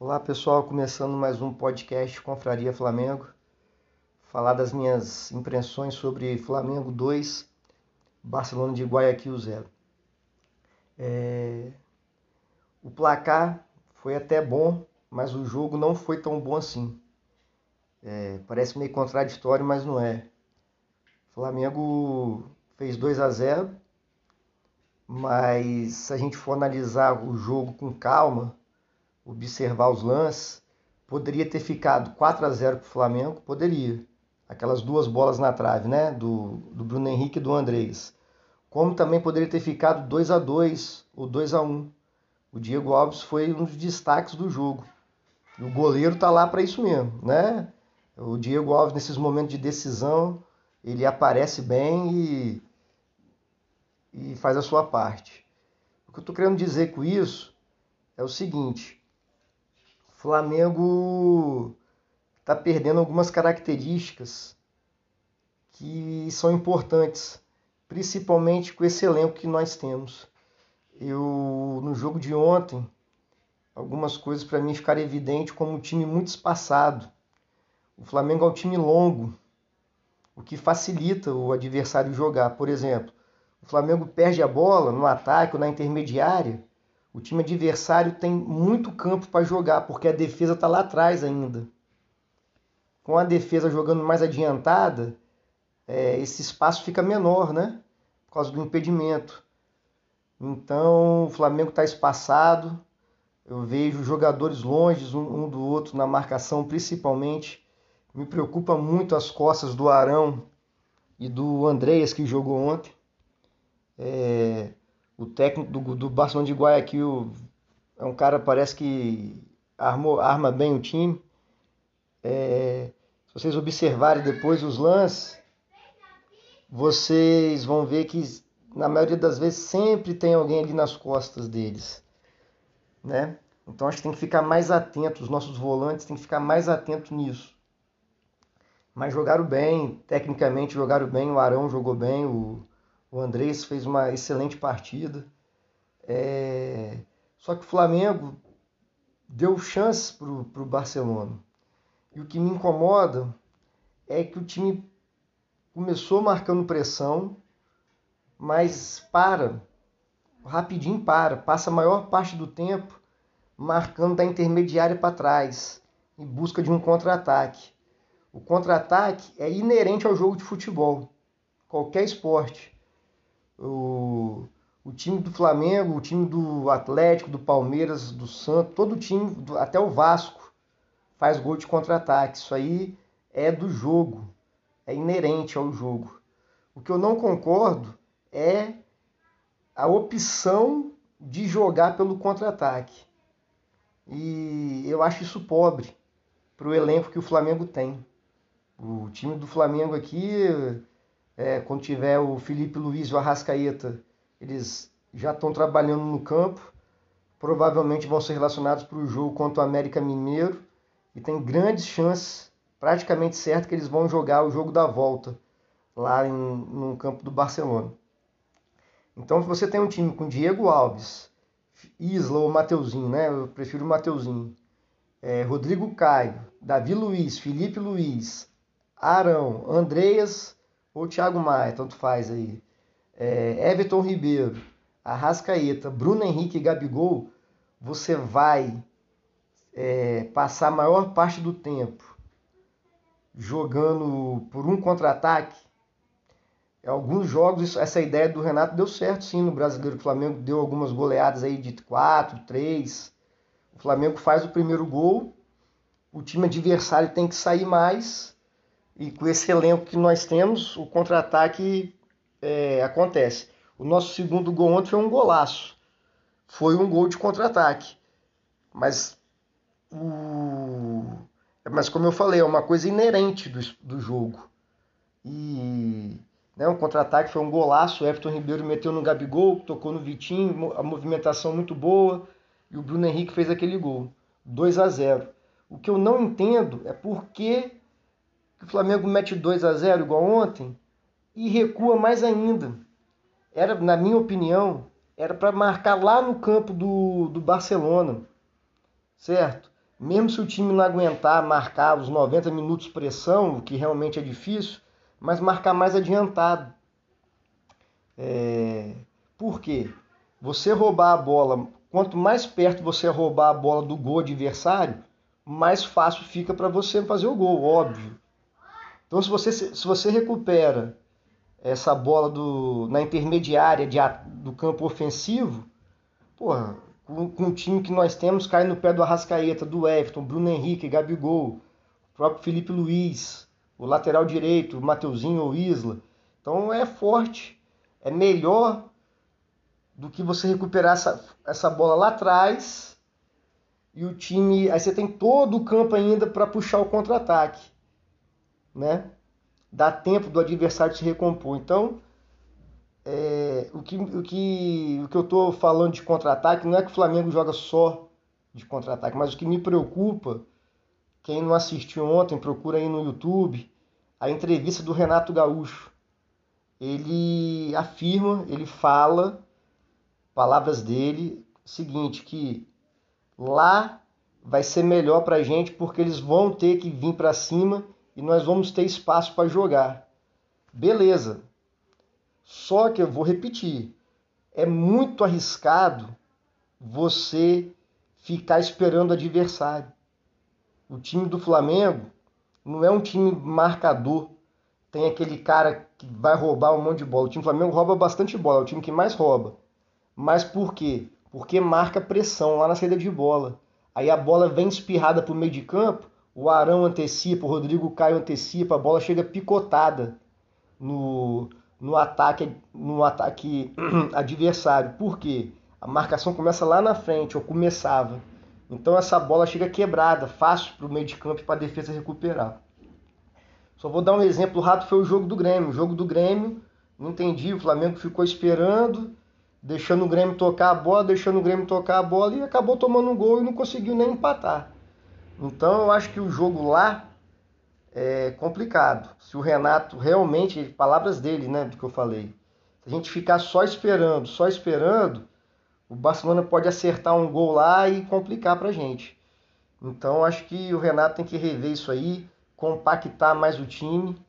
Olá pessoal, começando mais um podcast Confraria Flamengo. Falar das minhas impressões sobre Flamengo 2, Barcelona de Guayaquil 0. É... O placar foi até bom, mas o jogo não foi tão bom assim. É... Parece meio contraditório, mas não é. Flamengo fez 2 a 0, mas se a gente for analisar o jogo com calma, observar os lances, poderia ter ficado 4 a 0 para o Flamengo, poderia. Aquelas duas bolas na trave, né? Do, do Bruno Henrique e do Andrés. Como também poderia ter ficado 2 a 2 ou 2 a 1 O Diego Alves foi um dos destaques do jogo. E o goleiro tá lá para isso mesmo, né? O Diego Alves, nesses momentos de decisão, ele aparece bem e, e faz a sua parte. O que eu estou querendo dizer com isso é o seguinte: Flamengo está perdendo algumas características que são importantes, principalmente com esse elenco que nós temos. Eu no jogo de ontem, algumas coisas para mim ficaram evidentes como um time muito espaçado. O Flamengo é um time longo, o que facilita o adversário jogar. Por exemplo, o Flamengo perde a bola no ataque ou na intermediária, o time adversário tem muito campo para jogar, porque a defesa está lá atrás ainda. Com a defesa jogando mais adiantada, é, esse espaço fica menor, né? Por causa do impedimento. Então o Flamengo está espaçado. Eu vejo jogadores longe um, do outro na marcação, principalmente. Me preocupa muito as costas do Arão e do Andreas que jogou ontem. É, o técnico do, do Barcelona de Guayaquil é um cara parece que armou, arma bem o time. É, se vocês observarem depois os lances, vocês vão ver que na maioria das vezes sempre tem alguém ali nas costas deles, né? Então acho que tem que ficar mais atento, os nossos volantes têm que ficar mais atentos nisso. Mas jogaram bem, tecnicamente jogaram bem, o Arão jogou bem, o, o Andrés fez uma excelente partida. É... Só que o Flamengo deu chance para o Barcelona. E o que me incomoda é que o time começou marcando pressão, mas para, rapidinho para, passa a maior parte do tempo marcando da intermediária para trás, em busca de um contra-ataque. O contra-ataque é inerente ao jogo de futebol, qualquer esporte o, o time do Flamengo, o time do Atlético, do Palmeiras, do Santos, todo time, até o Vasco, faz gol de contra-ataque. Isso aí é do jogo, é inerente ao jogo. O que eu não concordo é a opção de jogar pelo contra-ataque. E eu acho isso pobre para o elenco que o Flamengo tem. O time do Flamengo aqui é, quando tiver o Felipe Luiz e o Arrascaeta, eles já estão trabalhando no campo. Provavelmente vão ser relacionados para o jogo contra o América Mineiro. E tem grandes chances, praticamente certo, que eles vão jogar o jogo da volta lá em, no campo do Barcelona. Então, se você tem um time com Diego Alves, Isla ou Mateuzinho, né? Eu prefiro o Mateuzinho. É, Rodrigo Caio, Davi Luiz, Felipe Luiz, Arão, Andreas ou Thiago Maia, tanto faz aí, é, Everton Ribeiro, Arrascaeta, Bruno Henrique e Gabigol, você vai é, passar a maior parte do tempo jogando por um contra-ataque. Alguns jogos, essa ideia do Renato deu certo sim no Brasileiro. O Flamengo deu algumas goleadas aí de 4, 3. O Flamengo faz o primeiro gol, o time adversário tem que sair mais e com esse elenco que nós temos, o contra-ataque é, acontece. O nosso segundo gol ontem foi um golaço. Foi um gol de contra-ataque. Mas o... Mas como eu falei, é uma coisa inerente do, do jogo. E né, o contra-ataque foi um golaço. O Everton Ribeiro meteu no Gabigol, tocou no Vitinho, a movimentação muito boa. E o Bruno Henrique fez aquele gol. 2 a 0. O que eu não entendo é por que que o Flamengo mete 2 a 0 igual ontem e recua mais ainda. Era, na minha opinião, era para marcar lá no campo do, do Barcelona, certo? mesmo se o time não aguentar marcar os 90 minutos pressão, o que realmente é difícil, mas marcar mais adiantado. É... Por quê? Você roubar a bola, quanto mais perto você roubar a bola do gol adversário, mais fácil fica para você fazer o gol, óbvio. Então, se você, se você recupera essa bola do, na intermediária de, do campo ofensivo, porra, com, com o time que nós temos, cai no pé do Arrascaeta, do Everton, Bruno Henrique, Gabigol, o próprio Felipe Luiz, o lateral direito, o Mateuzinho ou Isla. Então é forte, é melhor do que você recuperar essa, essa bola lá atrás e o time. Aí você tem todo o campo ainda para puxar o contra-ataque. Né? Dá tempo do adversário se recompor. Então, é, o, que, o, que, o que eu estou falando de contra-ataque não é que o Flamengo joga só de contra-ataque, mas o que me preocupa, quem não assistiu ontem, procura aí no YouTube, a entrevista do Renato Gaúcho. Ele afirma, ele fala, palavras dele, seguinte, que lá vai ser melhor para a gente porque eles vão ter que vir para cima e nós vamos ter espaço para jogar. Beleza, só que eu vou repetir, é muito arriscado você ficar esperando o adversário. O time do Flamengo não é um time marcador. Tem aquele cara que vai roubar um monte de bola. O time do Flamengo rouba bastante bola, é o time que mais rouba. Mas por quê? Porque marca pressão lá na saída de bola. Aí a bola vem espirrada para o meio de campo, o Arão antecipa, o Rodrigo Caio antecipa, a bola chega picotada no, no ataque, no ataque adversário. Por quê? A marcação começa lá na frente, ou começava. Então essa bola chega quebrada, fácil para o meio de campo e para a defesa recuperar. Só vou dar um exemplo rápido, foi o jogo do Grêmio. O jogo do Grêmio, não entendi, o Flamengo ficou esperando, deixando o Grêmio tocar a bola, deixando o Grêmio tocar a bola e acabou tomando um gol e não conseguiu nem empatar. Então eu acho que o jogo lá é complicado. Se o Renato realmente, palavras dele, né, do que eu falei, se a gente ficar só esperando, só esperando, o Barcelona pode acertar um gol lá e complicar para a gente. Então acho que o Renato tem que rever isso aí, compactar mais o time,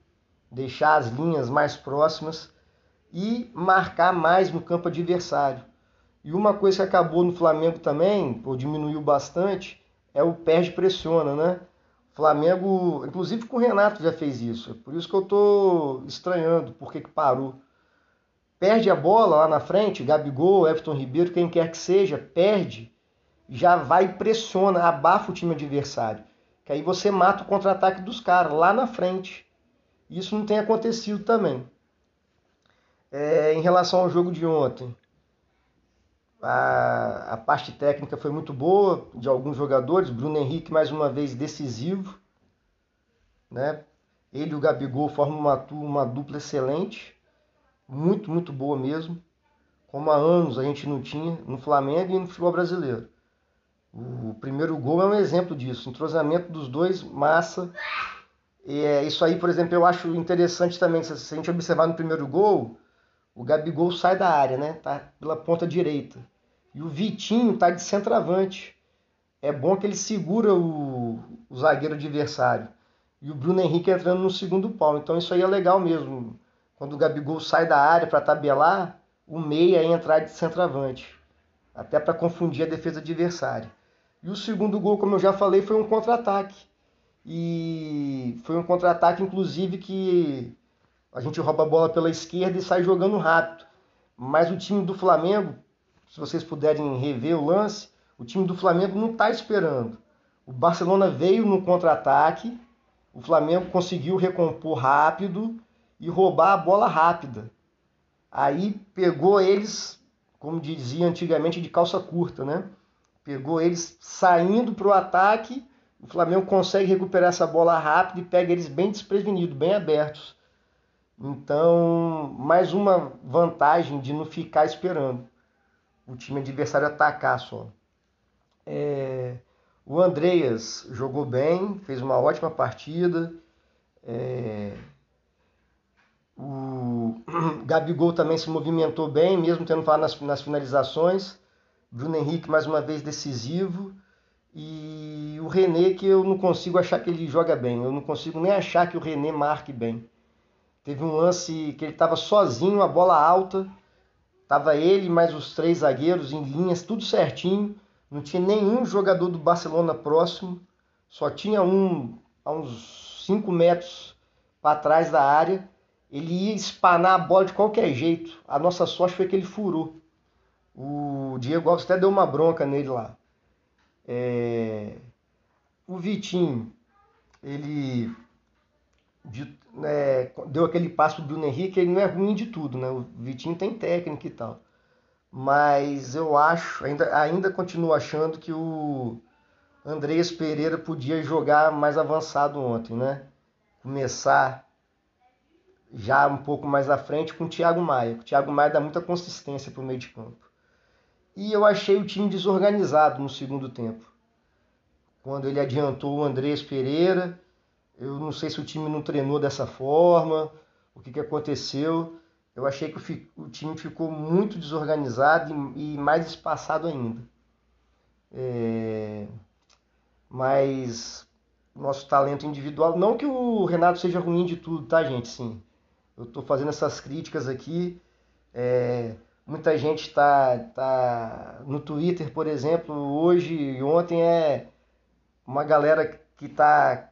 deixar as linhas mais próximas e marcar mais no campo adversário. E uma coisa que acabou no Flamengo também, ou diminuiu bastante, é o perde pressiona, né? Flamengo, inclusive com o Renato já fez isso. É por isso que eu estou estranhando porque que parou. Perde a bola lá na frente, Gabigol, Everton Ribeiro, quem quer que seja, perde, já vai e pressiona, abafa o time adversário. Que aí você mata o contra-ataque dos caras lá na frente. Isso não tem acontecido também. É, em relação ao jogo de ontem, a, a parte técnica foi muito boa de alguns jogadores. Bruno Henrique, mais uma vez, decisivo. Né? Ele e o Gabigol formam uma, uma dupla excelente. Muito, muito boa mesmo. Como há anos a gente não tinha no Flamengo e no futebol brasileiro. O primeiro gol é um exemplo disso. Entrosamento dos dois, massa. É, isso aí, por exemplo, eu acho interessante também. Se a gente observar no primeiro gol, o Gabigol sai da área, né? Tá pela ponta direita. E o Vitinho tá de centroavante. É bom que ele segura o, o zagueiro adversário. E o Bruno Henrique entrando no segundo pau. Então isso aí é legal mesmo. Quando o Gabigol sai da área para tabelar, o meia é entrar de centroavante. Até para confundir a defesa adversária. E o segundo gol, como eu já falei, foi um contra-ataque. E foi um contra-ataque, inclusive, que a gente rouba a bola pela esquerda e sai jogando rápido. Mas o time do Flamengo, se vocês puderem rever o lance, o time do Flamengo não está esperando. O Barcelona veio no contra-ataque, o Flamengo conseguiu recompor rápido e roubar a bola rápida. Aí pegou eles, como dizia antigamente, de calça curta, né? Pegou eles saindo para o ataque, o Flamengo consegue recuperar essa bola rápido e pega eles bem desprevenidos, bem abertos. Então, mais uma vantagem de não ficar esperando o time adversário atacar só. É, o Andreas jogou bem, fez uma ótima partida. É, o Gabigol também se movimentou bem, mesmo tendo falado nas, nas finalizações. Bruno Henrique mais uma vez decisivo. E o René, que eu não consigo achar que ele joga bem. Eu não consigo nem achar que o René marque bem. Teve um lance que ele estava sozinho, a bola alta. Tava ele mais os três zagueiros em linhas, tudo certinho. Não tinha nenhum jogador do Barcelona próximo. Só tinha um a uns 5 metros para trás da área. Ele ia espanar a bola de qualquer jeito. A nossa sorte foi que ele furou. O Diego Alves até deu uma bronca nele lá. É... O Vitinho, ele é, deu aquele passo pro Bruno Henrique, ele não é ruim de tudo, né? O Vitinho tem técnica e tal. Mas eu acho, ainda, ainda continuo achando que o Andreas Pereira podia jogar mais avançado ontem, né? Começar já um pouco mais à frente com o Thiago Maia. O Thiago Maia dá muita consistência para o meio de campo. E eu achei o time desorganizado no segundo tempo. Quando ele adiantou o Andrés Pereira, eu não sei se o time não treinou dessa forma, o que, que aconteceu. Eu achei que o, time ficou muito desorganizado e, mais espaçado ainda. É... Mas nosso talento individual, não que o Renato seja ruim de tudo, tá, gente? Sim, eu estou fazendo essas críticas aqui. É... Muita gente está tá no Twitter, por exemplo, hoje e ontem é uma galera que está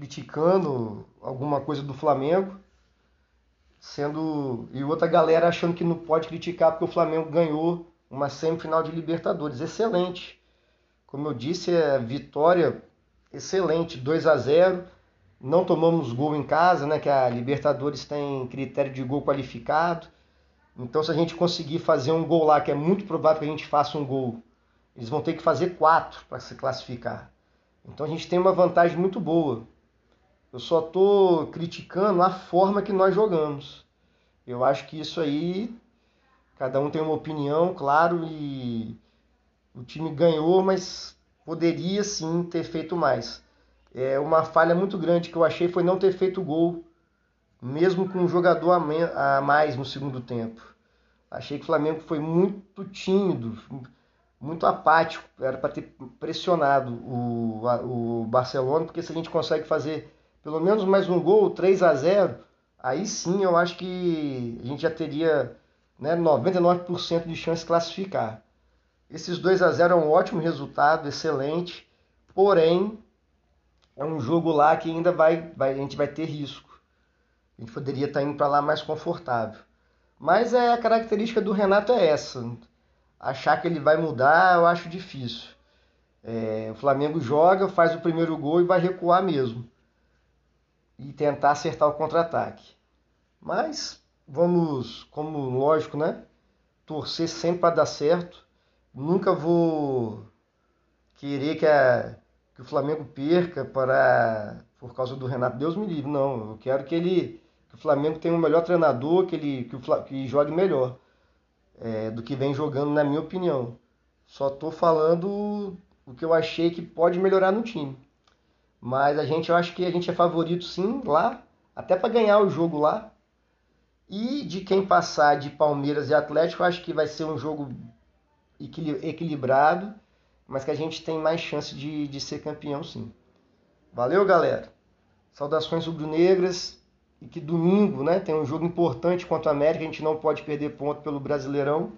criticando alguma coisa do Flamengo, sendo e outra galera achando que não pode criticar porque o Flamengo ganhou uma semifinal de Libertadores. Excelente. Como eu disse, é vitória excelente, 2 a 0. Não tomamos gol em casa, né, que a Libertadores tem critério de gol qualificado. Então, se a gente conseguir fazer um gol lá, que é muito provável que a gente faça um gol, eles vão ter que fazer quatro para se classificar. Então, a gente tem uma vantagem muito boa. Eu só estou criticando a forma que nós jogamos. Eu acho que isso aí, cada um tem uma opinião, claro, e o time ganhou, mas poderia sim ter feito mais. É uma falha muito grande que eu achei foi não ter feito gol, mesmo com um jogador a mais no segundo tempo. Achei que o Flamengo foi muito tímido, muito apático. Era para ter pressionado o, o Barcelona, porque se a gente consegue fazer pelo menos mais um gol, 3 a 0 aí sim eu acho que a gente já teria né, 99% de chance de classificar. Esses 2 a 0 é um ótimo resultado, excelente, porém é um jogo lá que ainda vai, vai a gente vai ter risco. A gente poderia estar indo para lá mais confortável. Mas é a característica do Renato é essa. Achar que ele vai mudar, eu acho difícil. É, o Flamengo joga, faz o primeiro gol e vai recuar mesmo e tentar acertar o contra-ataque. Mas vamos, como lógico, né? Torcer sempre para dar certo. Nunca vou querer que, a, que o Flamengo perca para por causa do Renato. Deus me livre, não. Eu quero que ele que o Flamengo tenha um melhor treinador, que ele que, o, que jogue melhor é, do que vem jogando, na minha opinião. Só estou falando o que eu achei que pode melhorar no time. Mas a gente, eu acho que a gente é favorito sim lá, até para ganhar o jogo lá. E de quem passar de Palmeiras e Atlético, eu acho que vai ser um jogo equilibrado, mas que a gente tem mais chance de, de ser campeão sim. Valeu, galera. Saudações rubro-negras e que domingo, né, tem um jogo importante contra a América, a gente não pode perder ponto pelo Brasileirão.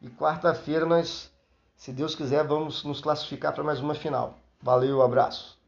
E quarta-feira nós, se Deus quiser, vamos nos classificar para mais uma final. Valeu, abraço.